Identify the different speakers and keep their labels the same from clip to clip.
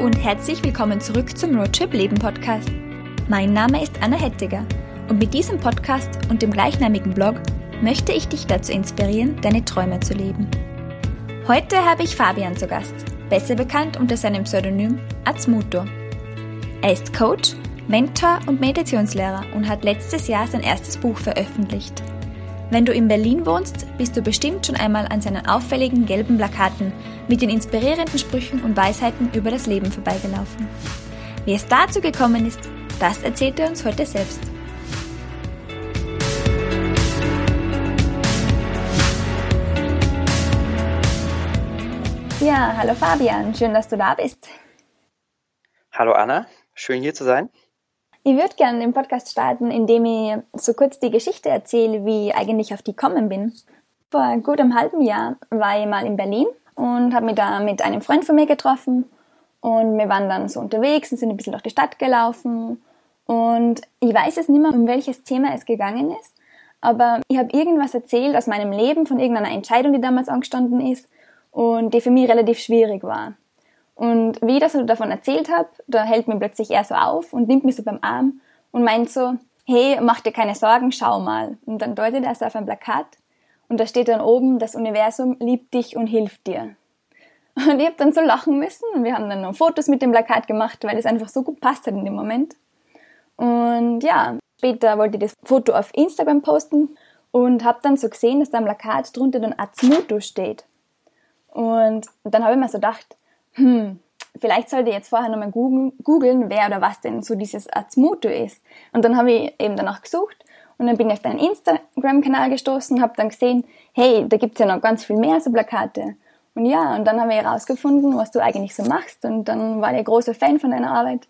Speaker 1: und herzlich willkommen zurück zum Roadtrip Leben Podcast. Mein Name ist Anna Hettiger und mit diesem Podcast und dem gleichnamigen Blog möchte ich dich dazu inspirieren, deine Träume zu leben. Heute habe ich Fabian zu Gast, besser bekannt unter seinem Pseudonym Atzmuto. Er ist Coach, Mentor und Meditationslehrer und hat letztes Jahr sein erstes Buch veröffentlicht. Wenn du in Berlin wohnst, bist du bestimmt schon einmal an seinen auffälligen gelben Plakaten mit den inspirierenden Sprüchen und Weisheiten über das Leben vorbeigelaufen. Wie es dazu gekommen ist, das erzählt er uns heute selbst. Ja, hallo Fabian, schön, dass du da bist.
Speaker 2: Hallo Anna, schön hier zu sein.
Speaker 1: Ich würde gerne den Podcast starten, indem ich so kurz die Geschichte erzähle, wie ich eigentlich auf die gekommen bin. Vor gut einem halben Jahr war ich mal in Berlin und habe mich da mit einem Freund von mir getroffen und wir waren dann so unterwegs und sind ein bisschen durch die Stadt gelaufen und ich weiß jetzt nicht mehr, um welches Thema es gegangen ist, aber ich habe irgendwas erzählt aus meinem Leben, von irgendeiner Entscheidung, die damals angestanden ist und die für mich relativ schwierig war. Und wie ich das so davon erzählt habe, da hält mir plötzlich er so auf und nimmt mich so beim Arm und meint so, hey, mach dir keine Sorgen, schau mal. Und dann deutet er so auf ein Plakat und da steht dann oben, das Universum liebt dich und hilft dir. Und ich habe dann so lachen müssen und wir haben dann noch Fotos mit dem Plakat gemacht, weil es einfach so gut passt hat in dem Moment. Und ja, später wollte ich das Foto auf Instagram posten und habe dann so gesehen, dass da am Plakat drunter dann Atzmuto steht. Und dann habe ich mir so gedacht, hm, vielleicht sollte ich jetzt vorher nochmal googeln, wer oder was denn so dieses Atzmuto ist. Und dann habe ich eben danach gesucht und dann bin ich auf deinen Instagram-Kanal gestoßen und habe dann gesehen, hey, da gibt's ja noch ganz viel mehr so Plakate. Und ja, und dann haben wir herausgefunden, was du eigentlich so machst und dann war ich ein großer Fan von deiner Arbeit.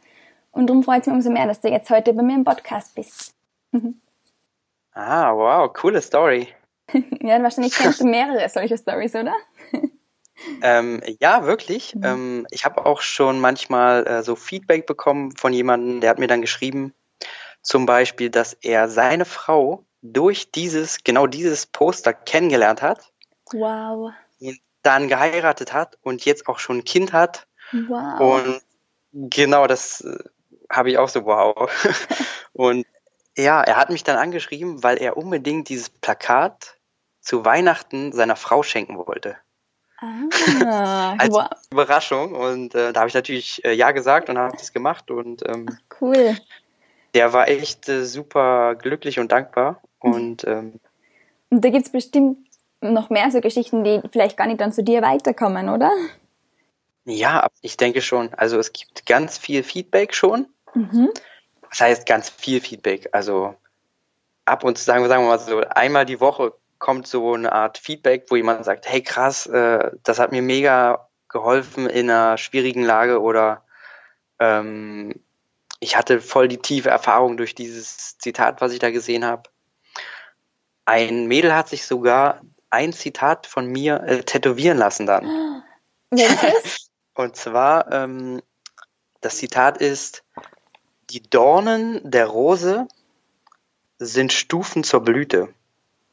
Speaker 1: Und darum freut es mich umso mehr, dass du jetzt heute bei mir im Podcast bist.
Speaker 2: ah, wow, coole Story.
Speaker 1: ja, wahrscheinlich kennst du mehrere solche Stories, oder?
Speaker 2: Ähm, ja, wirklich. Mhm. Ähm, ich habe auch schon manchmal äh, so Feedback bekommen von jemandem, der hat mir dann geschrieben, zum Beispiel, dass er seine Frau durch dieses, genau dieses Poster kennengelernt hat.
Speaker 1: Wow.
Speaker 2: Und dann geheiratet hat und jetzt auch schon ein Kind hat.
Speaker 1: Wow.
Speaker 2: Und genau, das äh, habe ich auch so wow. und ja, er hat mich dann angeschrieben, weil er unbedingt dieses Plakat zu Weihnachten seiner Frau schenken wollte.
Speaker 1: Ah,
Speaker 2: Als wow. Überraschung. Und äh, da habe ich natürlich äh, Ja gesagt und habe das gemacht. Und ähm,
Speaker 1: cool.
Speaker 2: Der war echt äh, super glücklich und dankbar. Und, ähm,
Speaker 1: und da gibt es bestimmt noch mehr so Geschichten, die vielleicht gar nicht dann zu dir weiterkommen, oder?
Speaker 2: Ja, ich denke schon. Also es gibt ganz viel Feedback schon. Mhm. Das heißt ganz viel Feedback. Also ab und zu sagen wir, sagen wir mal so, einmal die Woche kommt so eine Art Feedback, wo jemand sagt, hey krass, äh, das hat mir mega geholfen in einer schwierigen Lage oder ähm, ich hatte voll die tiefe Erfahrung durch dieses Zitat, was ich da gesehen habe. Ein Mädel hat sich sogar ein Zitat von mir äh, tätowieren lassen dann. Und zwar, ähm, das Zitat ist, die Dornen der Rose sind Stufen zur Blüte.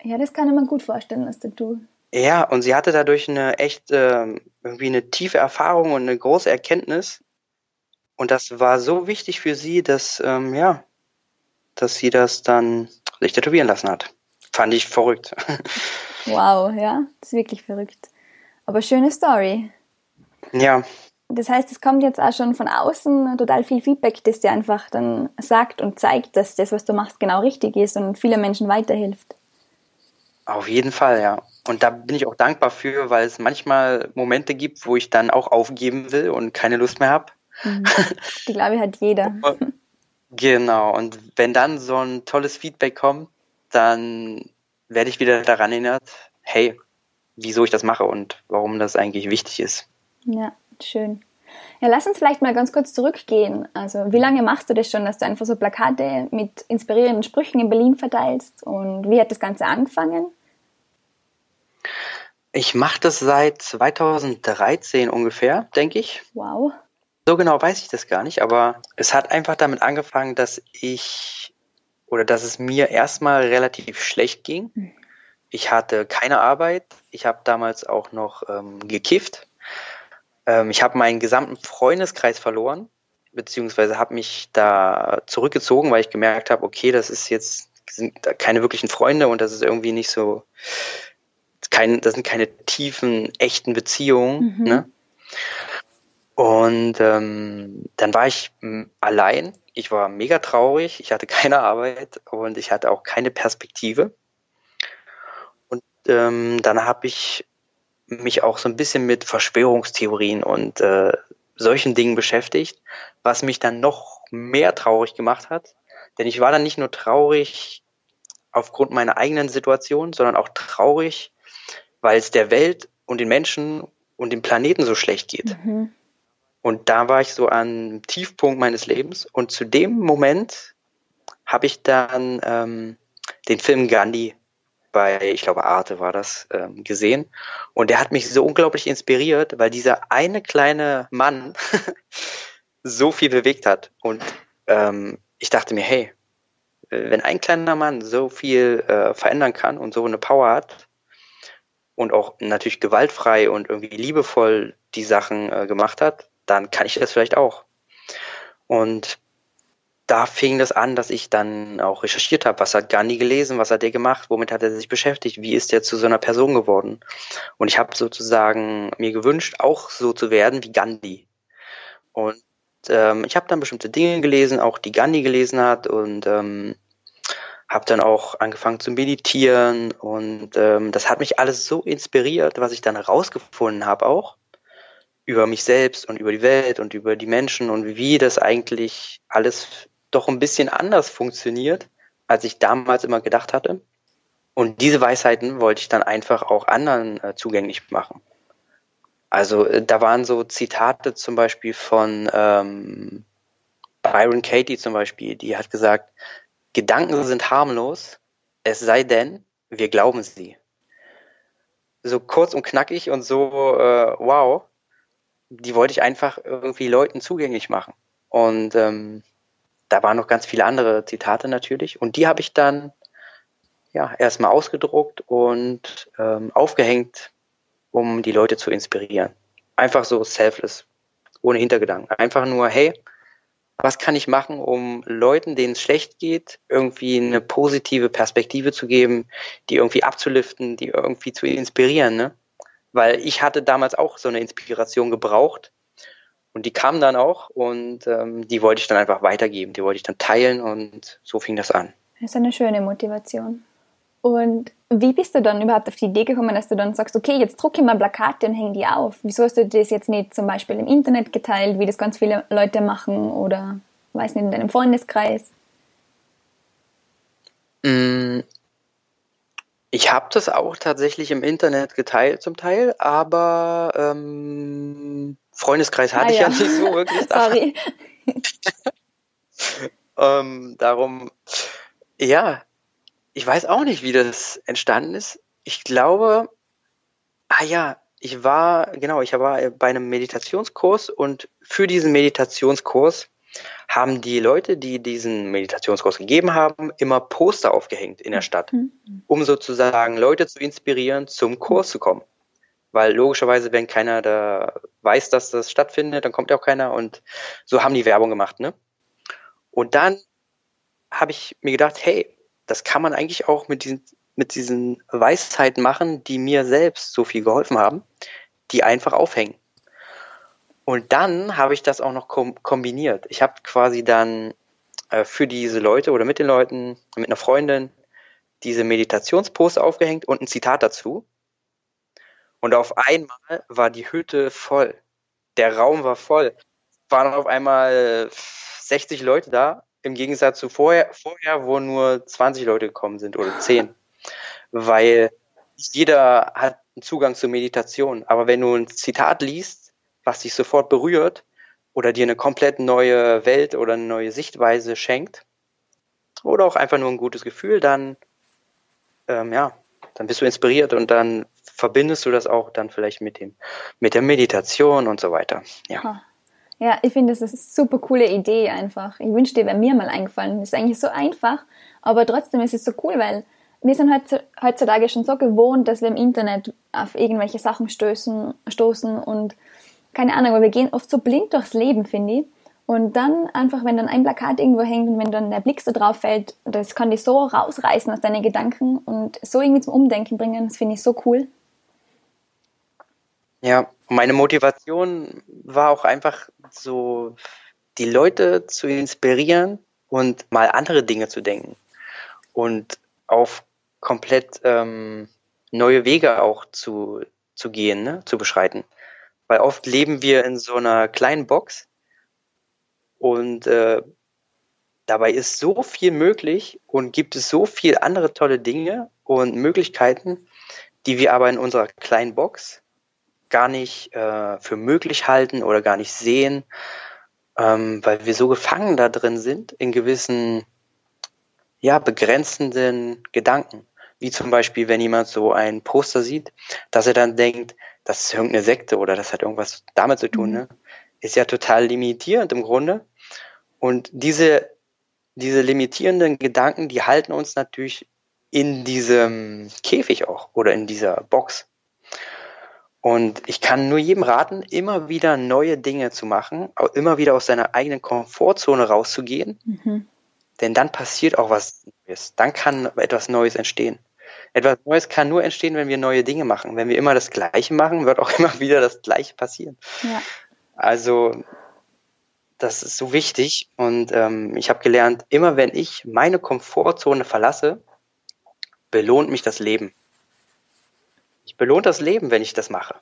Speaker 1: Ja, das kann ich mir gut vorstellen, was du tust.
Speaker 2: Ja, und sie hatte dadurch eine echt äh, irgendwie eine tiefe Erfahrung und eine große Erkenntnis. Und das war so wichtig für sie, dass ähm, ja, dass sie das dann sich tätowieren lassen hat. Fand ich verrückt.
Speaker 1: Wow, ja, das ist wirklich verrückt. Aber schöne Story.
Speaker 2: Ja.
Speaker 1: Das heißt, es kommt jetzt auch schon von außen total viel Feedback, das dir einfach dann sagt und zeigt, dass das, was du machst, genau richtig ist und viele Menschen weiterhilft.
Speaker 2: Auf jeden Fall, ja. Und da bin ich auch dankbar für, weil es manchmal Momente gibt, wo ich dann auch aufgeben will und keine Lust mehr habe.
Speaker 1: Mhm. Die glaube ich hat jeder.
Speaker 2: genau. Und wenn dann so ein tolles Feedback kommt, dann werde ich wieder daran erinnert, hey, wieso ich das mache und warum das eigentlich wichtig ist.
Speaker 1: Ja, schön. Ja, lass uns vielleicht mal ganz kurz zurückgehen. Also, wie lange machst du das schon, dass du einfach so Plakate mit inspirierenden Sprüchen in Berlin verteilst? Und wie hat das Ganze angefangen?
Speaker 2: Ich mache das seit 2013 ungefähr, denke ich.
Speaker 1: Wow.
Speaker 2: So genau weiß ich das gar nicht, aber es hat einfach damit angefangen, dass ich oder dass es mir erstmal relativ schlecht ging. Hm. Ich hatte keine Arbeit. Ich habe damals auch noch ähm, gekifft. Ähm, ich habe meinen gesamten Freundeskreis verloren, beziehungsweise habe mich da zurückgezogen, weil ich gemerkt habe, okay, das ist jetzt sind keine wirklichen Freunde und das ist irgendwie nicht so, kein, das sind keine tiefen, echten Beziehungen. Mhm. Ne? Und ähm, dann war ich allein. Ich war mega traurig. Ich hatte keine Arbeit und ich hatte auch keine Perspektive. Und ähm, dann habe ich mich auch so ein bisschen mit Verschwörungstheorien und äh, solchen Dingen beschäftigt, was mich dann noch mehr traurig gemacht hat. Denn ich war dann nicht nur traurig aufgrund meiner eigenen Situation, sondern auch traurig, weil es der Welt und den Menschen und dem Planeten so schlecht geht. Mhm. Und da war ich so am Tiefpunkt meines Lebens. Und zu dem Moment habe ich dann ähm, den Film Gandhi bei, ich glaube, Arte war das, ähm, gesehen. Und der hat mich so unglaublich inspiriert, weil dieser eine kleine Mann so viel bewegt hat. Und ähm, ich dachte mir, hey, wenn ein kleiner Mann so viel äh, verändern kann und so eine Power hat und auch natürlich gewaltfrei und irgendwie liebevoll die Sachen äh, gemacht hat, dann kann ich das vielleicht auch. Und da fing das an, dass ich dann auch recherchiert habe, was hat Gandhi gelesen, was hat er gemacht, womit hat er sich beschäftigt, wie ist er zu so einer Person geworden. Und ich habe sozusagen mir gewünscht, auch so zu werden wie Gandhi. Und ähm, ich habe dann bestimmte Dinge gelesen, auch die Gandhi gelesen hat und ähm, habe dann auch angefangen zu meditieren und ähm, das hat mich alles so inspiriert, was ich dann herausgefunden habe auch über mich selbst und über die Welt und über die Menschen und wie das eigentlich alles doch ein bisschen anders funktioniert, als ich damals immer gedacht hatte. Und diese Weisheiten wollte ich dann einfach auch anderen äh, zugänglich machen. Also äh, da waren so Zitate zum Beispiel von ähm, Byron Katie zum Beispiel, die hat gesagt, Gedanken sind harmlos, es sei denn, wir glauben sie. So kurz und knackig und so, äh, wow, die wollte ich einfach irgendwie Leuten zugänglich machen. Und ähm, da waren noch ganz viele andere Zitate natürlich. Und die habe ich dann ja erstmal ausgedruckt und ähm, aufgehängt, um die Leute zu inspirieren. Einfach so selfless, ohne Hintergedanken. Einfach nur, hey, was kann ich machen, um Leuten, denen es schlecht geht, irgendwie eine positive Perspektive zu geben, die irgendwie abzuliften, die irgendwie zu inspirieren, ne? weil ich hatte damals auch so eine Inspiration gebraucht und die kam dann auch und ähm, die wollte ich dann einfach weitergeben, die wollte ich dann teilen und so fing das an.
Speaker 1: Das ist eine schöne Motivation. Und wie bist du dann überhaupt auf die Idee gekommen, dass du dann sagst, okay, jetzt drucke ich mal Plakate und hänge die auf? Wieso hast du das jetzt nicht zum Beispiel im Internet geteilt, wie das ganz viele Leute machen oder, weiß nicht, in deinem Freundeskreis?
Speaker 2: Mm, ich habe das auch tatsächlich im Internet geteilt zum Teil, aber ähm, Freundeskreis hatte ah, ich ja. ja nicht so wirklich. Sorry. ähm, darum, ja, ich weiß auch nicht, wie das entstanden ist. Ich glaube, ah ja, ich war, genau, ich war bei einem Meditationskurs und für diesen Meditationskurs haben die Leute, die diesen Meditationskurs gegeben haben, immer Poster aufgehängt in der Stadt, mhm. um sozusagen Leute zu inspirieren, zum Kurs zu kommen. Weil logischerweise, wenn keiner da weiß, dass das stattfindet, dann kommt ja auch keiner und so haben die Werbung gemacht, ne? Und dann habe ich mir gedacht, hey, das kann man eigentlich auch mit diesen, mit diesen Weisheiten machen, die mir selbst so viel geholfen haben, die einfach aufhängen. Und dann habe ich das auch noch kom kombiniert. Ich habe quasi dann äh, für diese Leute oder mit den Leuten, mit einer Freundin, diese Meditationspost aufgehängt und ein Zitat dazu. Und auf einmal war die Hütte voll. Der Raum war voll. Es waren auf einmal 60 Leute da, im Gegensatz zu vorher, vorher, wo nur 20 Leute gekommen sind oder 10. Weil jeder hat einen Zugang zur Meditation. Aber wenn du ein Zitat liest, was dich sofort berührt oder dir eine komplett neue Welt oder eine neue Sichtweise schenkt oder auch einfach nur ein gutes Gefühl, dann ähm, ja, dann bist du inspiriert und dann verbindest du das auch dann vielleicht mit dem mit der Meditation und so weiter. Ja.
Speaker 1: Ja, ich finde, das ist eine super coole Idee einfach. Ich wünschte, wäre mir mal eingefallen. Das ist eigentlich so einfach, aber trotzdem ist es so cool, weil wir sind heutzutage schon so gewohnt, dass wir im Internet auf irgendwelche Sachen stößen, stoßen und keine Ahnung, aber wir gehen oft so blind durchs Leben, finde ich. Und dann einfach, wenn dann ein Plakat irgendwo hängt und wenn dann der Blick so drauf fällt, das kann dich so rausreißen aus deinen Gedanken und so irgendwie zum Umdenken bringen, das finde ich so cool.
Speaker 2: Ja, meine Motivation war auch einfach so, die Leute zu inspirieren und mal andere Dinge zu denken und auf komplett ähm, neue Wege auch zu, zu gehen, ne? zu beschreiten. Weil oft leben wir in so einer kleinen Box und äh, dabei ist so viel möglich und gibt es so viel andere tolle Dinge und Möglichkeiten, die wir aber in unserer kleinen Box gar nicht äh, für möglich halten oder gar nicht sehen, ähm, weil wir so gefangen da drin sind in gewissen ja begrenzenden Gedanken. Wie zum Beispiel, wenn jemand so ein Poster sieht, dass er dann denkt, das ist irgendeine Sekte oder das hat irgendwas damit zu tun, mhm. ne? Ist ja total limitierend im Grunde. Und diese, diese limitierenden Gedanken, die halten uns natürlich in diesem Käfig auch oder in dieser Box. Und ich kann nur jedem raten, immer wieder neue Dinge zu machen, immer wieder aus seiner eigenen Komfortzone rauszugehen. Mhm. Denn dann passiert auch was Neues. Dann kann etwas Neues entstehen. Etwas Neues kann nur entstehen, wenn wir neue Dinge machen. Wenn wir immer das Gleiche machen, wird auch immer wieder das Gleiche passieren. Ja. Also das ist so wichtig. Und ähm, ich habe gelernt, immer wenn ich meine Komfortzone verlasse, belohnt mich das Leben belohnt das Leben, wenn ich das mache.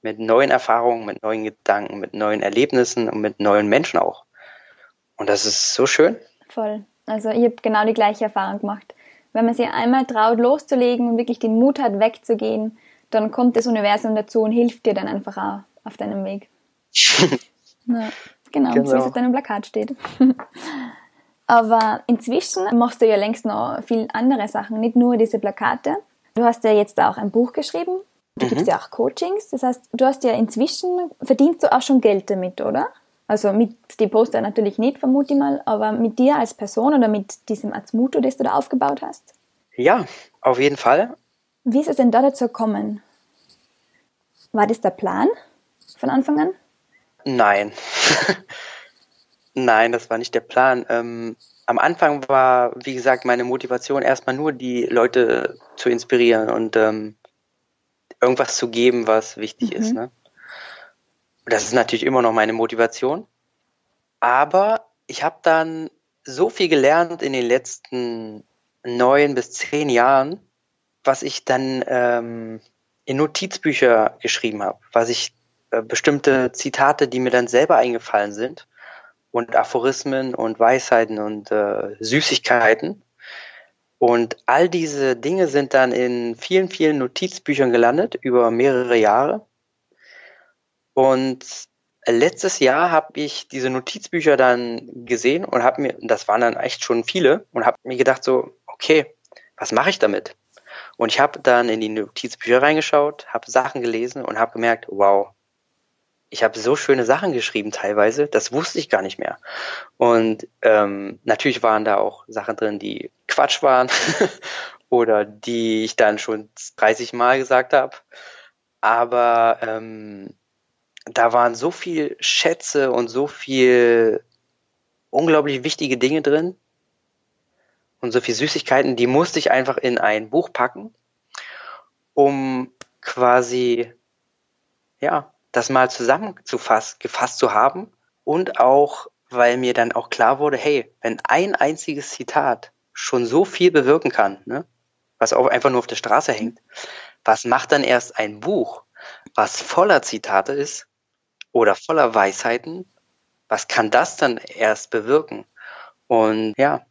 Speaker 2: Mit neuen Erfahrungen, mit neuen Gedanken, mit neuen Erlebnissen und mit neuen Menschen auch. Und das ist so schön.
Speaker 1: Voll. Also ich habe genau die gleiche Erfahrung gemacht. Wenn man sich einmal traut, loszulegen und wirklich den Mut hat, wegzugehen, dann kommt das Universum dazu und hilft dir dann einfach auch auf deinem Weg. ja, genau, genau, so wie es auf deinem Plakat steht. Aber inzwischen machst du ja längst noch viel andere Sachen, nicht nur diese Plakate. Du hast ja jetzt auch ein Buch geschrieben. Du mhm. gibst ja auch Coachings. Das heißt, du hast ja inzwischen, verdienst du auch schon Geld damit, oder? Also mit dem Poster natürlich nicht, vermute ich mal, aber mit dir als Person oder mit diesem Azmuto, das du da aufgebaut hast?
Speaker 2: Ja, auf jeden Fall.
Speaker 1: Wie ist es denn da dazu gekommen? War das der Plan von Anfang an?
Speaker 2: Nein. Nein, das war nicht der Plan. Ähm, am Anfang war, wie gesagt, meine Motivation erstmal nur die Leute zu inspirieren und ähm, irgendwas zu geben, was wichtig mhm. ist. Ne? Das ist natürlich immer noch meine Motivation. Aber ich habe dann so viel gelernt in den letzten neun bis zehn Jahren, was ich dann ähm, in Notizbücher geschrieben habe, was ich äh, bestimmte Zitate, die mir dann selber eingefallen sind, und Aphorismen und Weisheiten und äh, Süßigkeiten. Und all diese Dinge sind dann in vielen, vielen Notizbüchern gelandet über mehrere Jahre. Und letztes Jahr habe ich diese Notizbücher dann gesehen und habe mir, das waren dann echt schon viele, und habe mir gedacht so, okay, was mache ich damit? Und ich habe dann in die Notizbücher reingeschaut, habe Sachen gelesen und habe gemerkt, wow, ich habe so schöne Sachen geschrieben teilweise, das wusste ich gar nicht mehr. Und ähm, natürlich waren da auch Sachen drin, die Quatsch waren oder die ich dann schon 30 Mal gesagt habe. Aber ähm, da waren so viel Schätze und so viel unglaublich wichtige Dinge drin und so viel Süßigkeiten, die musste ich einfach in ein Buch packen, um quasi ja das mal zusammengefasst gefasst zu haben und auch, weil mir dann auch klar wurde, hey, wenn ein einziges Zitat schon so viel bewirken kann, ne, was auch einfach nur auf der Straße hängt, was macht dann erst ein Buch, was voller Zitate ist oder voller Weisheiten? Was kann das dann erst bewirken? Und ja,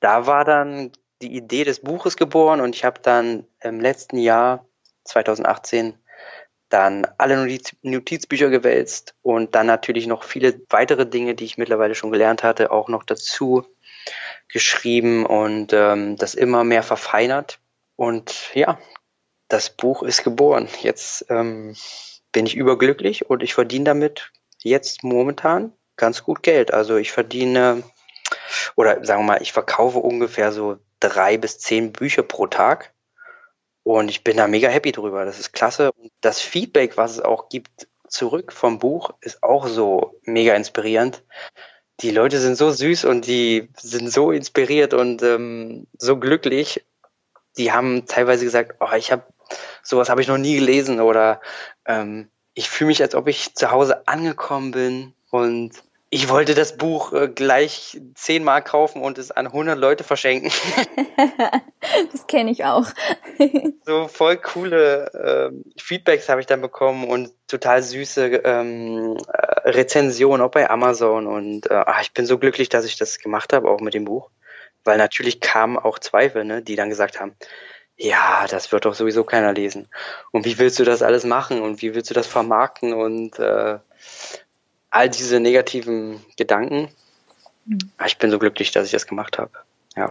Speaker 2: da war dann die Idee des Buches geboren und ich habe dann im letzten Jahr 2018 dann alle Notiz Notizbücher gewälzt und dann natürlich noch viele weitere Dinge, die ich mittlerweile schon gelernt hatte, auch noch dazu geschrieben und ähm, das immer mehr verfeinert. Und ja, das Buch ist geboren. Jetzt ähm, bin ich überglücklich und ich verdiene damit jetzt momentan ganz gut Geld. Also ich verdiene oder sagen wir mal, ich verkaufe ungefähr so drei bis zehn Bücher pro Tag und ich bin da mega happy drüber. Das ist klasse. Und das Feedback, was es auch gibt zurück vom Buch ist auch so mega inspirierend. Die Leute sind so süß und die sind so inspiriert und ähm, so glücklich. Die haben teilweise gesagt, oh, ich habe sowas habe ich noch nie gelesen oder ähm, ich fühle mich, als ob ich zu Hause angekommen bin und ich wollte das Buch äh, gleich zehnmal kaufen und es an 100 Leute verschenken.
Speaker 1: das kenne ich auch.
Speaker 2: so voll coole äh, Feedbacks habe ich dann bekommen und total süße ähm, äh, Rezensionen auch bei Amazon und äh, ach, ich bin so glücklich, dass ich das gemacht habe, auch mit dem Buch, weil natürlich kamen auch Zweifel, ne, die dann gesagt haben, ja, das wird doch sowieso keiner lesen. Und wie willst du das alles machen und wie willst du das vermarkten und äh, all diese negativen Gedanken. Mhm. Ich bin so glücklich, dass ich das gemacht habe. Ja.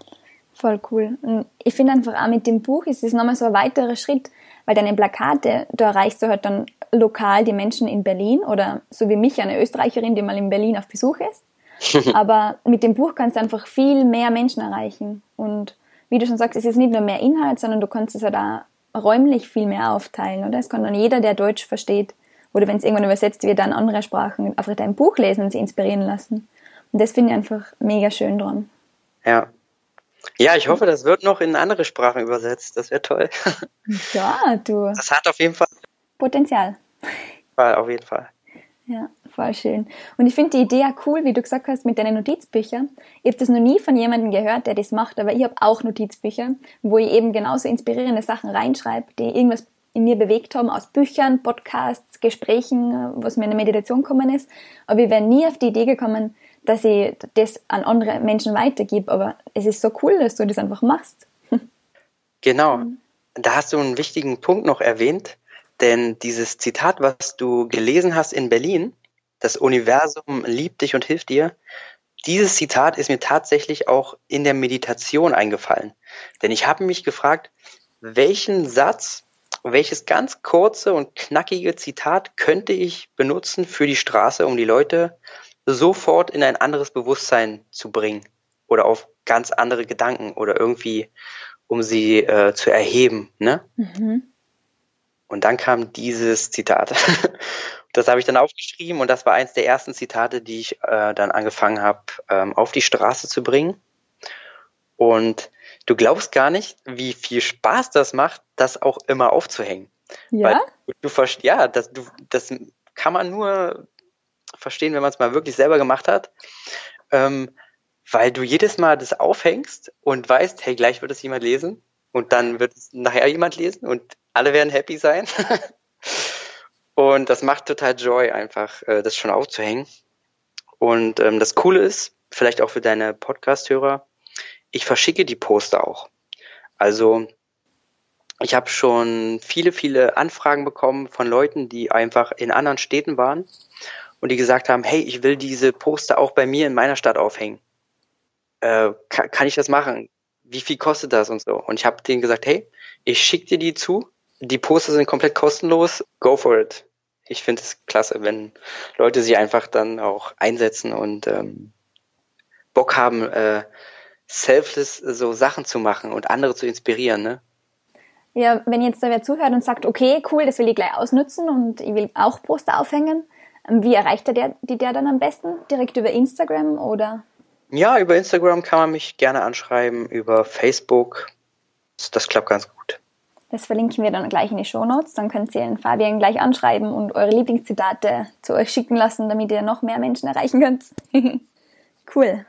Speaker 1: Voll cool. Und ich finde einfach auch mit dem Buch ist es nochmal so ein weiterer Schritt, weil deine Plakate, da erreichst du halt dann lokal die Menschen in Berlin oder so wie mich, eine Österreicherin, die mal in Berlin auf Besuch ist. Aber mit dem Buch kannst du einfach viel mehr Menschen erreichen. Und wie du schon sagst, es ist nicht nur mehr Inhalt, sondern du kannst es halt auch räumlich viel mehr aufteilen, oder? Es kann dann jeder, der Deutsch versteht, oder wenn es irgendwann übersetzt wird, dann andere Sprachen einfach dein Buch lesen und sie inspirieren lassen. Und das finde ich einfach mega schön dran.
Speaker 2: Ja. Ja, ich hoffe, das wird noch in andere Sprachen übersetzt. Das wäre toll.
Speaker 1: Ja, du.
Speaker 2: Das hat auf jeden Fall
Speaker 1: Potenzial.
Speaker 2: Auf jeden Fall.
Speaker 1: Ja, voll schön. Und ich finde die Idee ja cool, wie du gesagt hast, mit deinen Notizbüchern. Ich habe das noch nie von jemandem gehört, der das macht, aber ich habe auch Notizbücher, wo ich eben genauso inspirierende Sachen reinschreibe, die irgendwas in mir bewegt haben, aus Büchern, Podcasts, Gesprächen, was mir in der Meditation gekommen ist. Aber ich wäre nie auf die Idee gekommen, dass ich das an andere Menschen weitergebe. Aber es ist so cool, dass du das einfach machst.
Speaker 2: Genau. Da hast du einen wichtigen Punkt noch erwähnt, denn dieses Zitat, was du gelesen hast in Berlin, das Universum liebt dich und hilft dir, dieses Zitat ist mir tatsächlich auch in der Meditation eingefallen. Denn ich habe mich gefragt, welchen Satz welches ganz kurze und knackige Zitat könnte ich benutzen für die Straße, um die Leute sofort in ein anderes Bewusstsein zu bringen oder auf ganz andere Gedanken oder irgendwie, um sie äh, zu erheben. Ne? Mhm. Und dann kam dieses Zitat. das habe ich dann aufgeschrieben und das war eins der ersten Zitate, die ich äh, dann angefangen habe, ähm, auf die Straße zu bringen. Und du glaubst gar nicht, wie viel Spaß das macht, das auch immer aufzuhängen.
Speaker 1: Ja. Weil
Speaker 2: du, du ja, das, du, das kann man nur verstehen, wenn man es mal wirklich selber gemacht hat. Ähm, weil du jedes Mal das aufhängst und weißt, hey, gleich wird es jemand lesen und dann wird es nachher jemand lesen und alle werden happy sein. und das macht total Joy, einfach äh, das schon aufzuhängen. Und ähm, das Coole ist, vielleicht auch für deine Podcast-Hörer, ich verschicke die Poster auch. Also ich habe schon viele, viele Anfragen bekommen von Leuten, die einfach in anderen Städten waren und die gesagt haben, hey, ich will diese Poster auch bei mir in meiner Stadt aufhängen. Äh, kann, kann, ich das machen? Wie viel kostet das und so? Und ich habe denen gesagt, hey, ich schicke dir die zu. Die Poster sind komplett kostenlos. Go for it. Ich finde es klasse, wenn Leute sie einfach dann auch einsetzen und ähm, Bock haben, äh, selfless so Sachen zu machen und andere zu inspirieren, ne?
Speaker 1: Ja, wenn jetzt da wer zuhört und sagt, okay, cool, das will ich gleich ausnutzen und ich will auch Poster aufhängen, ähm, wie erreicht der, die der dann am besten? Direkt über Instagram oder?
Speaker 2: Ja, über Instagram kann man mich gerne anschreiben, über Facebook. Das klappt ganz gut.
Speaker 1: Das verlinken wir dann gleich in die Show Notes. Dann könnt ihr den Fabian gleich anschreiben und eure Lieblingszitate zu euch schicken lassen, damit ihr noch mehr Menschen erreichen könnt. cool.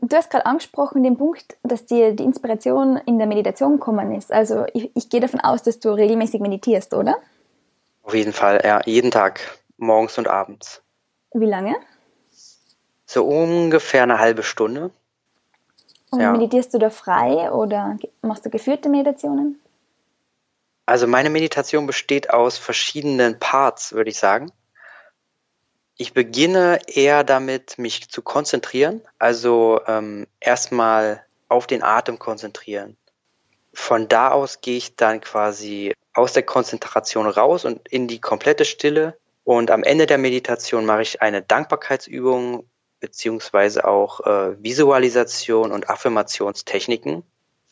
Speaker 1: Du hast gerade angesprochen den Punkt, dass dir die Inspiration in der Meditation gekommen ist. Also ich, ich gehe davon aus, dass du regelmäßig meditierst, oder?
Speaker 2: Auf jeden Fall, ja. Jeden Tag, morgens und abends.
Speaker 1: Wie lange?
Speaker 2: So ungefähr eine halbe Stunde.
Speaker 1: Und ja. meditierst du da frei oder machst du geführte Meditationen?
Speaker 2: Also meine Meditation besteht aus verschiedenen Parts, würde ich sagen. Ich beginne eher damit, mich zu konzentrieren, also ähm, erstmal auf den Atem konzentrieren. Von da aus gehe ich dann quasi aus der Konzentration raus und in die komplette Stille. Und am Ende der Meditation mache ich eine Dankbarkeitsübung beziehungsweise auch äh, Visualisation und Affirmationstechniken,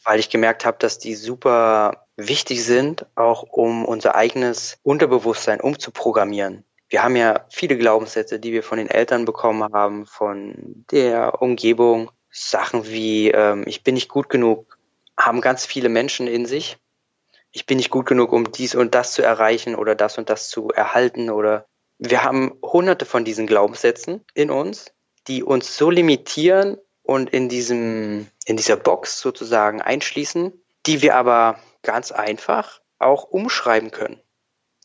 Speaker 2: weil ich gemerkt habe, dass die super wichtig sind, auch um unser eigenes Unterbewusstsein umzuprogrammieren wir haben ja viele Glaubenssätze, die wir von den Eltern bekommen haben, von der Umgebung. Sachen wie, ähm, ich bin nicht gut genug, haben ganz viele Menschen in sich. Ich bin nicht gut genug, um dies und das zu erreichen oder das und das zu erhalten oder wir haben hunderte von diesen Glaubenssätzen in uns, die uns so limitieren und in diesem, in dieser Box sozusagen einschließen, die wir aber ganz einfach auch umschreiben können.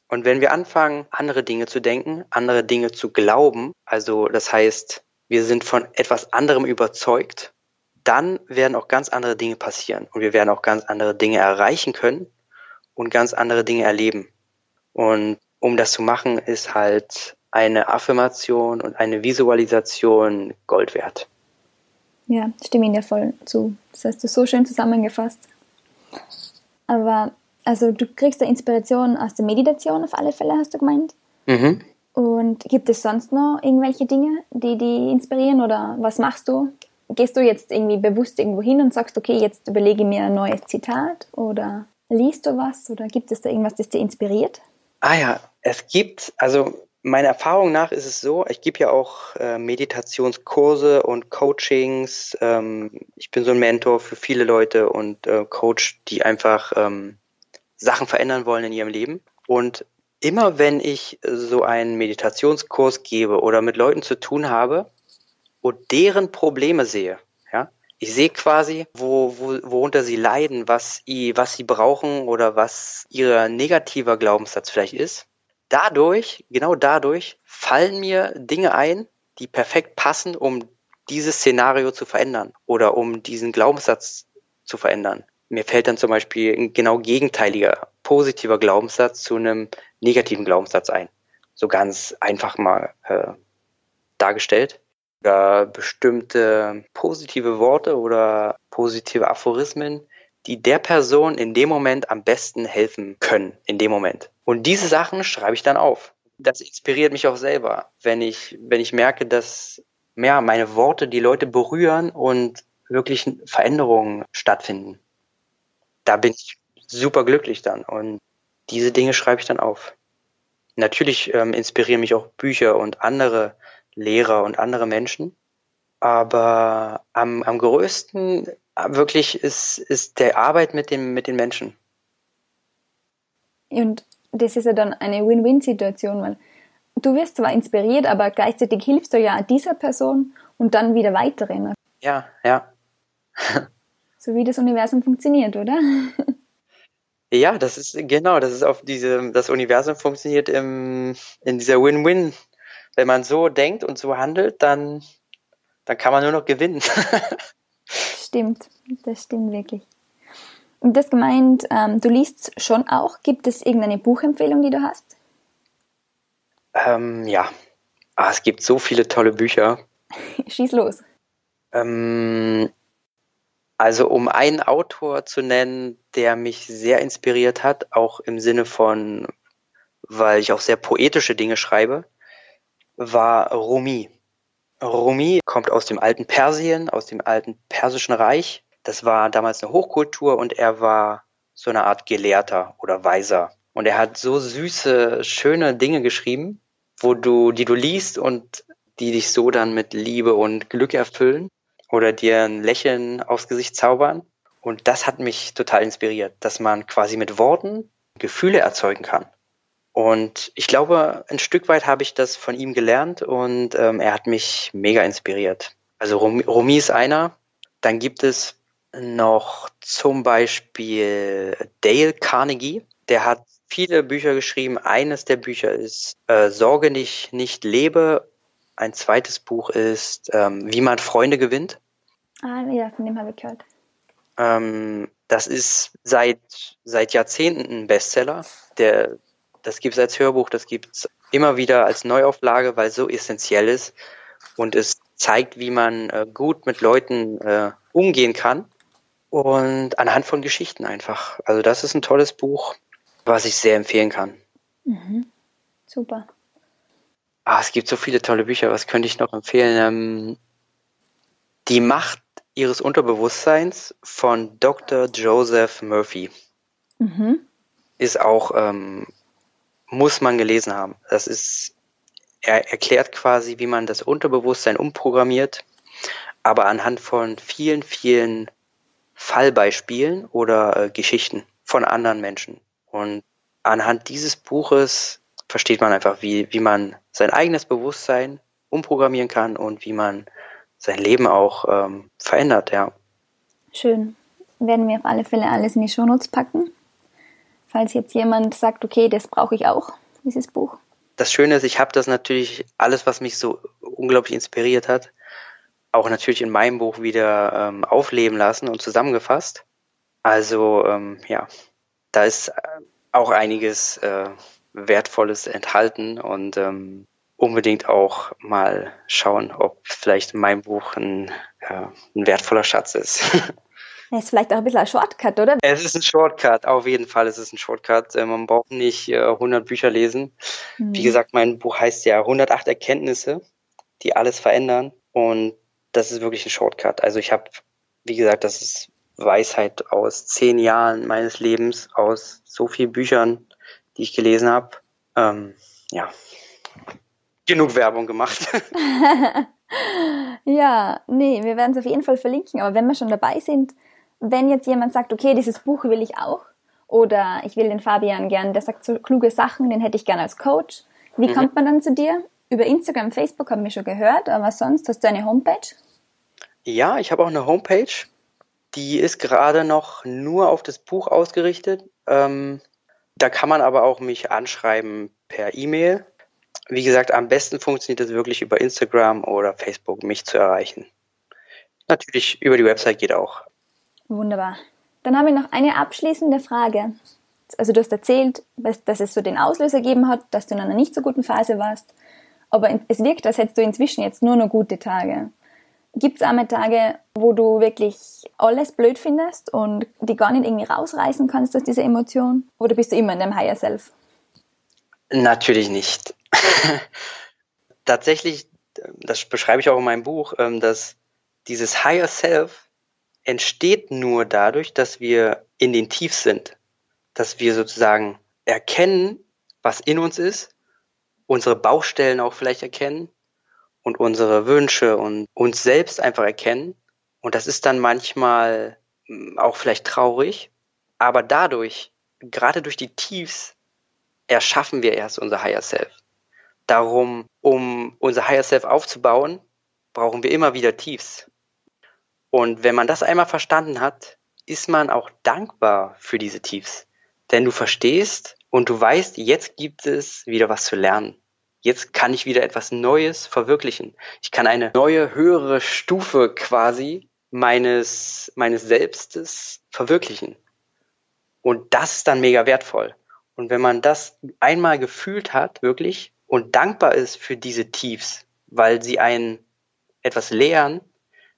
Speaker 2: Und wenn wir anfangen, andere Dinge zu denken, andere Dinge zu glauben, also das heißt, wir sind von etwas anderem überzeugt, dann werden auch ganz andere Dinge passieren und wir werden auch ganz andere Dinge erreichen können und ganz andere Dinge erleben. Und um das zu machen, ist halt eine Affirmation und eine Visualisation Gold wert.
Speaker 1: Ja, stimme Ihnen ja voll zu. Das hast du so schön zusammengefasst. Aber also du kriegst da Inspiration aus der Meditation auf alle Fälle, hast du gemeint. Mhm. Und gibt es sonst noch irgendwelche Dinge, die die inspirieren oder was machst du? Gehst du jetzt irgendwie bewusst irgendwo hin und sagst, okay, jetzt überlege mir ein neues Zitat oder liest du was oder gibt es da irgendwas, das dir inspiriert?
Speaker 2: Ah ja, es gibt, also meiner Erfahrung nach ist es so, ich gebe ja auch äh, Meditationskurse und Coachings. Ähm, ich bin so ein Mentor für viele Leute und äh, Coach, die einfach ähm, Sachen verändern wollen in ihrem Leben. Und immer wenn ich so einen Meditationskurs gebe oder mit Leuten zu tun habe und deren Probleme sehe, ja, ich sehe quasi, wo, wo, worunter sie leiden, was, was sie brauchen oder was ihr negativer Glaubenssatz vielleicht ist. Dadurch, genau dadurch, fallen mir Dinge ein, die perfekt passen, um dieses Szenario zu verändern oder um diesen Glaubenssatz zu verändern. Mir fällt dann zum Beispiel ein genau gegenteiliger, positiver Glaubenssatz zu einem negativen Glaubenssatz ein. So ganz einfach mal äh, dargestellt. Oder bestimmte positive Worte oder positive Aphorismen, die der Person in dem Moment am besten helfen können, in dem Moment. Und diese Sachen schreibe ich dann auf. Das inspiriert mich auch selber, wenn ich, wenn ich merke, dass ja, meine Worte die Leute berühren und wirklich Veränderungen stattfinden da bin ich super glücklich dann. Und diese Dinge schreibe ich dann auf. Natürlich ähm, inspirieren mich auch Bücher und andere Lehrer und andere Menschen. Aber am, am größten wirklich ist, ist der Arbeit mit, dem, mit den Menschen.
Speaker 1: Und das ist ja dann eine Win-Win-Situation, weil du wirst zwar inspiriert, aber gleichzeitig hilfst du ja dieser Person und dann wieder weiteren.
Speaker 2: Ja, ja.
Speaker 1: so wie das Universum funktioniert, oder?
Speaker 2: Ja, das ist genau, das ist auf diese, das Universum funktioniert im, in dieser Win-Win. Wenn man so denkt und so handelt, dann, dann kann man nur noch gewinnen.
Speaker 1: stimmt, das stimmt wirklich. Und das gemeint, ähm, du liest schon auch. Gibt es irgendeine Buchempfehlung, die du hast?
Speaker 2: Ähm, ja, ah, es gibt so viele tolle Bücher.
Speaker 1: Schieß los.
Speaker 2: Ähm, also um einen Autor zu nennen, der mich sehr inspiriert hat, auch im Sinne von, weil ich auch sehr poetische Dinge schreibe, war Rumi. Rumi kommt aus dem alten Persien, aus dem alten persischen Reich. Das war damals eine Hochkultur und er war so eine Art Gelehrter oder Weiser. Und er hat so süße, schöne Dinge geschrieben, wo du, die du liest und die dich so dann mit Liebe und Glück erfüllen oder dir ein Lächeln aufs Gesicht zaubern. Und das hat mich total inspiriert, dass man quasi mit Worten Gefühle erzeugen kann. Und ich glaube, ein Stück weit habe ich das von ihm gelernt und ähm, er hat mich mega inspiriert. Also Rumi ist einer. Dann gibt es noch zum Beispiel Dale Carnegie. Der hat viele Bücher geschrieben. Eines der Bücher ist äh, Sorge nicht, nicht lebe ein zweites Buch ist ähm, Wie man Freunde gewinnt.
Speaker 1: Ah, ja, von dem habe ich gehört.
Speaker 2: Ähm, das ist seit, seit Jahrzehnten ein Bestseller. Der, das gibt es als Hörbuch, das gibt es immer wieder als Neuauflage, weil es so essentiell ist. Und es zeigt, wie man äh, gut mit Leuten äh, umgehen kann. Und anhand von Geschichten einfach. Also das ist ein tolles Buch, was ich sehr empfehlen kann.
Speaker 1: Mhm. Super.
Speaker 2: Ah, es gibt so viele tolle Bücher. Was könnte ich noch empfehlen? Ähm, die Macht ihres Unterbewusstseins von Dr. Joseph Murphy mhm. ist auch, ähm, muss man gelesen haben. Das ist er erklärt quasi, wie man das Unterbewusstsein umprogrammiert, aber anhand von vielen, vielen Fallbeispielen oder äh, Geschichten von anderen Menschen. Und anhand dieses Buches versteht man einfach, wie, wie man sein eigenes Bewusstsein umprogrammieren kann und wie man sein Leben auch ähm, verändert, ja.
Speaker 1: Schön. Werden wir auf alle Fälle alles in die Shownotes packen. Falls jetzt jemand sagt, okay, das brauche ich auch, dieses Buch.
Speaker 2: Das Schöne ist, ich habe das natürlich, alles, was mich so unglaublich inspiriert hat, auch natürlich in meinem Buch wieder ähm, aufleben lassen und zusammengefasst. Also ähm, ja, da ist auch einiges äh, Wertvolles enthalten und ähm, unbedingt auch mal schauen, ob vielleicht mein Buch ein, äh, ein wertvoller Schatz ist.
Speaker 1: Es ist vielleicht auch ein bisschen ein Shortcut, oder?
Speaker 2: Es ist ein Shortcut, auf jeden Fall ist es ein Shortcut. Äh, man braucht nicht 100 äh, Bücher lesen. Mhm. Wie gesagt, mein Buch heißt ja 108 Erkenntnisse, die alles verändern. Und das ist wirklich ein Shortcut. Also ich habe, wie gesagt, das ist Weisheit aus zehn Jahren meines Lebens, aus so vielen Büchern, die ich gelesen habe. Ähm, ja, genug Werbung gemacht.
Speaker 1: ja, nee, wir werden es auf jeden Fall verlinken. Aber wenn wir schon dabei sind, wenn jetzt jemand sagt, okay, dieses Buch will ich auch, oder ich will den Fabian gern, der sagt so kluge Sachen, den hätte ich gern als Coach. Wie mhm. kommt man dann zu dir? Über Instagram, Facebook haben wir schon gehört, aber sonst hast du eine Homepage?
Speaker 2: Ja, ich habe auch eine Homepage. Die ist gerade noch nur auf das Buch ausgerichtet. Ähm, da kann man aber auch mich anschreiben per E-Mail. Wie gesagt, am besten funktioniert es wirklich über Instagram oder Facebook, mich zu erreichen. Natürlich über die Website geht auch.
Speaker 1: Wunderbar. Dann habe ich noch eine abschließende Frage. Also du hast erzählt, dass es so den Auslöser gegeben hat, dass du in einer nicht so guten Phase warst. Aber es wirkt, als hättest du inzwischen jetzt nur noch gute Tage. Gibt es einmal Tage, wo du wirklich alles blöd findest und die gar nicht irgendwie rausreißen kannst aus dieser Emotion? Oder bist du immer in deinem Higher Self?
Speaker 2: Natürlich nicht. Tatsächlich, das beschreibe ich auch in meinem Buch, ähm, dass dieses Higher Self entsteht nur dadurch, dass wir in den Tiefs sind. Dass wir sozusagen erkennen, was in uns ist, unsere Baustellen auch vielleicht erkennen und unsere Wünsche und uns selbst einfach erkennen. Und das ist dann manchmal hm, auch vielleicht traurig, aber dadurch, gerade durch die Tiefs, erschaffen wir erst unser Higher Self. Darum, um unser Higher Self aufzubauen, brauchen wir immer wieder Tiefs. Und wenn man das einmal verstanden hat, ist man auch dankbar für diese Tiefs. Denn du verstehst und du weißt, jetzt gibt es wieder was zu lernen. Jetzt kann ich wieder etwas Neues verwirklichen. Ich kann eine neue, höhere Stufe quasi meines, meines Selbstes verwirklichen. Und das ist dann mega wertvoll. Und wenn man das einmal gefühlt hat, wirklich, und dankbar ist für diese Tiefs, weil sie einen etwas lehren,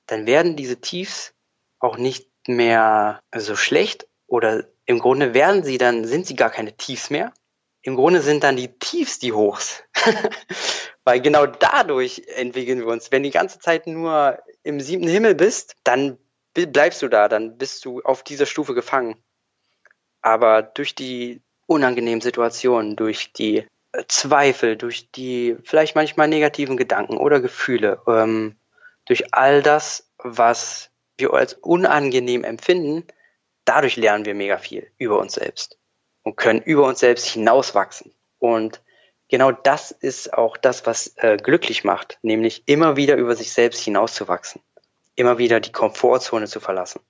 Speaker 2: dann werden diese Tiefs auch nicht mehr so schlecht oder im Grunde werden sie dann, sind sie gar keine Tiefs mehr, im Grunde sind dann die Tiefs die Hochs. Weil genau dadurch entwickeln wir uns. Wenn die ganze Zeit nur im siebten Himmel bist, dann bleibst du da, dann bist du auf dieser Stufe gefangen. Aber durch die unangenehmen Situationen, durch die Zweifel, durch die vielleicht manchmal negativen Gedanken oder Gefühle, ähm, durch all das, was wir als unangenehm empfinden, dadurch lernen wir mega viel über uns selbst und können über uns selbst hinauswachsen. Und genau das ist auch das, was äh, glücklich macht, nämlich immer wieder über sich selbst hinauszuwachsen, immer wieder die Komfortzone zu verlassen.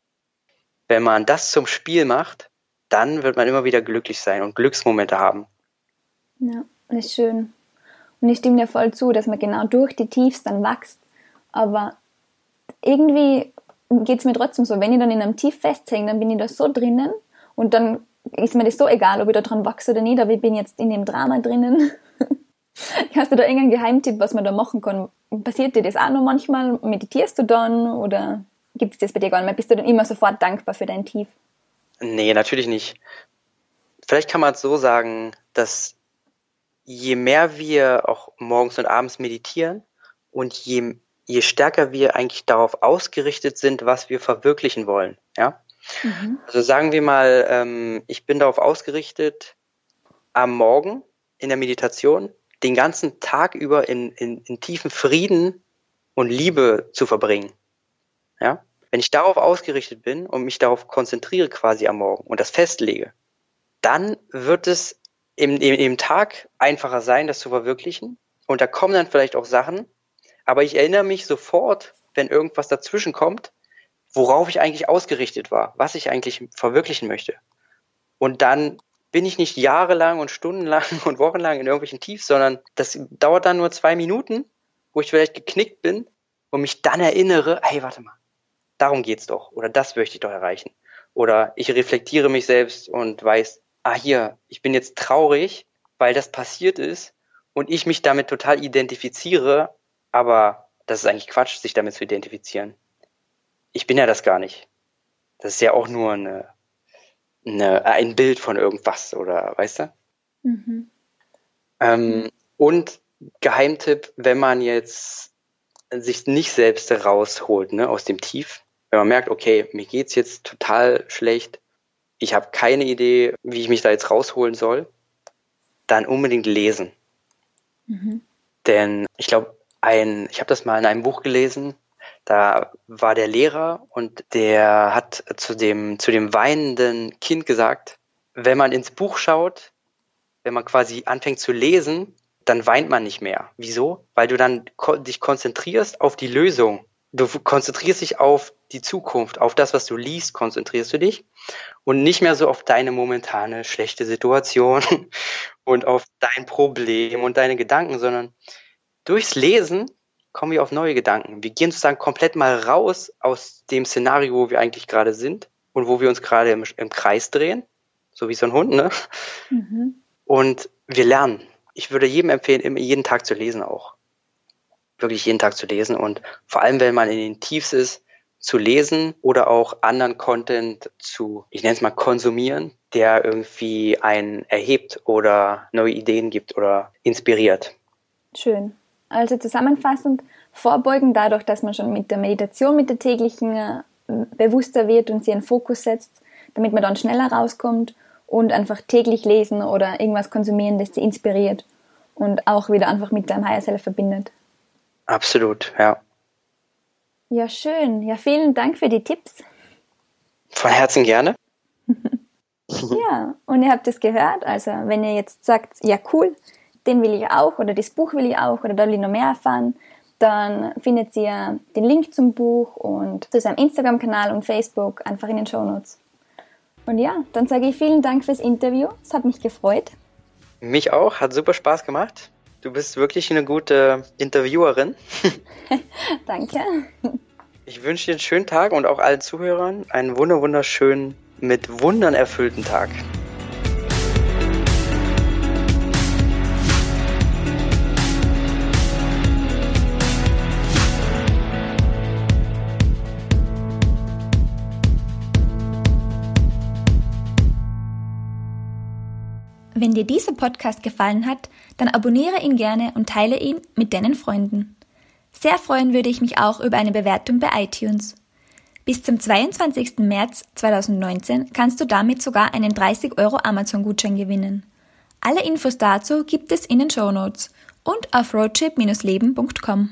Speaker 2: Wenn man das zum Spiel macht, dann wird man immer wieder glücklich sein und Glücksmomente haben.
Speaker 1: Ja, das ist schön. Und ich stimme dir voll zu, dass man genau durch die Tiefs dann wächst. Aber irgendwie geht es mir trotzdem so, wenn ich dann in einem Tief festhänge, dann bin ich da so drinnen und dann ist mir das so egal, ob ich da dran wachse oder nicht, aber ich bin jetzt in dem Drama drinnen. Hast du da irgendeinen Geheimtipp, was man da machen kann? Passiert dir das auch noch manchmal? Meditierst du dann oder gibt es das bei dir gar nicht mehr? Bist du dann immer sofort dankbar für dein Tief?
Speaker 2: Nee, natürlich nicht. Vielleicht kann man es so sagen, dass je mehr wir auch morgens und abends meditieren und je, je stärker wir eigentlich darauf ausgerichtet sind, was wir verwirklichen wollen, ja, Mhm. Also sagen wir mal, ähm, ich bin darauf ausgerichtet, am Morgen in der Meditation den ganzen Tag über in, in, in tiefen Frieden und Liebe zu verbringen. Ja? Wenn ich darauf ausgerichtet bin und mich darauf konzentriere quasi am Morgen und das festlege, dann wird es im, im, im Tag einfacher sein, das zu verwirklichen. Und da kommen dann vielleicht auch Sachen, aber ich erinnere mich sofort, wenn irgendwas dazwischen kommt, worauf ich eigentlich ausgerichtet war, was ich eigentlich verwirklichen möchte. Und dann bin ich nicht jahrelang und stundenlang und wochenlang in irgendwelchen Tiefs, sondern das dauert dann nur zwei Minuten, wo ich vielleicht geknickt bin und mich dann erinnere, hey, warte mal, darum geht's doch oder das möchte ich doch erreichen. Oder ich reflektiere mich selbst und weiß, ah hier, ich bin jetzt traurig, weil das passiert ist und ich mich damit total identifiziere, aber das ist eigentlich Quatsch, sich damit zu identifizieren. Ich bin ja das gar nicht. Das ist ja auch nur eine, eine, ein Bild von irgendwas oder weißt du? Mhm. Ähm, und Geheimtipp, wenn man jetzt sich nicht selbst rausholt ne, aus dem Tief, wenn man merkt, okay, mir geht's jetzt total schlecht, ich habe keine Idee, wie ich mich da jetzt rausholen soll, dann unbedingt lesen. Mhm. Denn ich glaube, ein, ich habe das mal in einem Buch gelesen, da war der Lehrer und der hat zu dem, zu dem weinenden Kind gesagt, wenn man ins Buch schaut, wenn man quasi anfängt zu lesen, dann weint man nicht mehr. Wieso? Weil du dann dich konzentrierst auf die Lösung. Du konzentrierst dich auf die Zukunft, auf das, was du liest, konzentrierst du dich und nicht mehr so auf deine momentane schlechte Situation und auf dein Problem und deine Gedanken, sondern durchs Lesen kommen wir auf neue Gedanken. Wir gehen sozusagen komplett mal raus aus dem Szenario, wo wir eigentlich gerade sind und wo wir uns gerade im, im Kreis drehen, so wie so ein Hund, ne? Mhm. Und wir lernen. Ich würde jedem empfehlen, jeden Tag zu lesen auch. Wirklich jeden Tag zu lesen und vor allem, wenn man in den Tiefs ist, zu lesen oder auch anderen Content zu, ich nenne es mal konsumieren, der irgendwie einen erhebt oder neue Ideen gibt oder inspiriert.
Speaker 1: Schön. Also zusammenfassend, vorbeugen dadurch, dass man schon mit der Meditation, mit der täglichen äh, bewusster wird und sie einen Fokus setzt, damit man dann schneller rauskommt und einfach täglich lesen oder irgendwas konsumieren, das sie inspiriert und auch wieder einfach mit deinem Higher Self verbindet.
Speaker 2: Absolut, ja.
Speaker 1: Ja, schön. Ja, vielen Dank für die Tipps.
Speaker 2: Von Herzen gerne.
Speaker 1: ja, und ihr habt es gehört. Also, wenn ihr jetzt sagt, ja, cool, den will ich auch oder das Buch will ich auch oder da will ich noch mehr erfahren, dann findet ihr den Link zum Buch und zu seinem Instagram-Kanal und Facebook einfach in den Show Notes. Und ja, dann sage ich vielen Dank fürs Interview. Es hat mich gefreut.
Speaker 2: Mich auch, hat super Spaß gemacht. Du bist wirklich eine gute Interviewerin.
Speaker 1: Danke.
Speaker 2: Ich wünsche dir einen schönen Tag und auch allen Zuhörern einen wunderschönen, mit Wundern erfüllten Tag.
Speaker 1: Wenn dir dieser Podcast gefallen hat, dann abonniere ihn gerne und teile ihn mit deinen Freunden. Sehr freuen würde ich mich auch über eine Bewertung bei iTunes. Bis zum 22. März 2019 kannst du damit sogar einen 30 Euro Amazon-Gutschein gewinnen. Alle Infos dazu gibt es in den Show Notes und auf roadtrip-leben.com.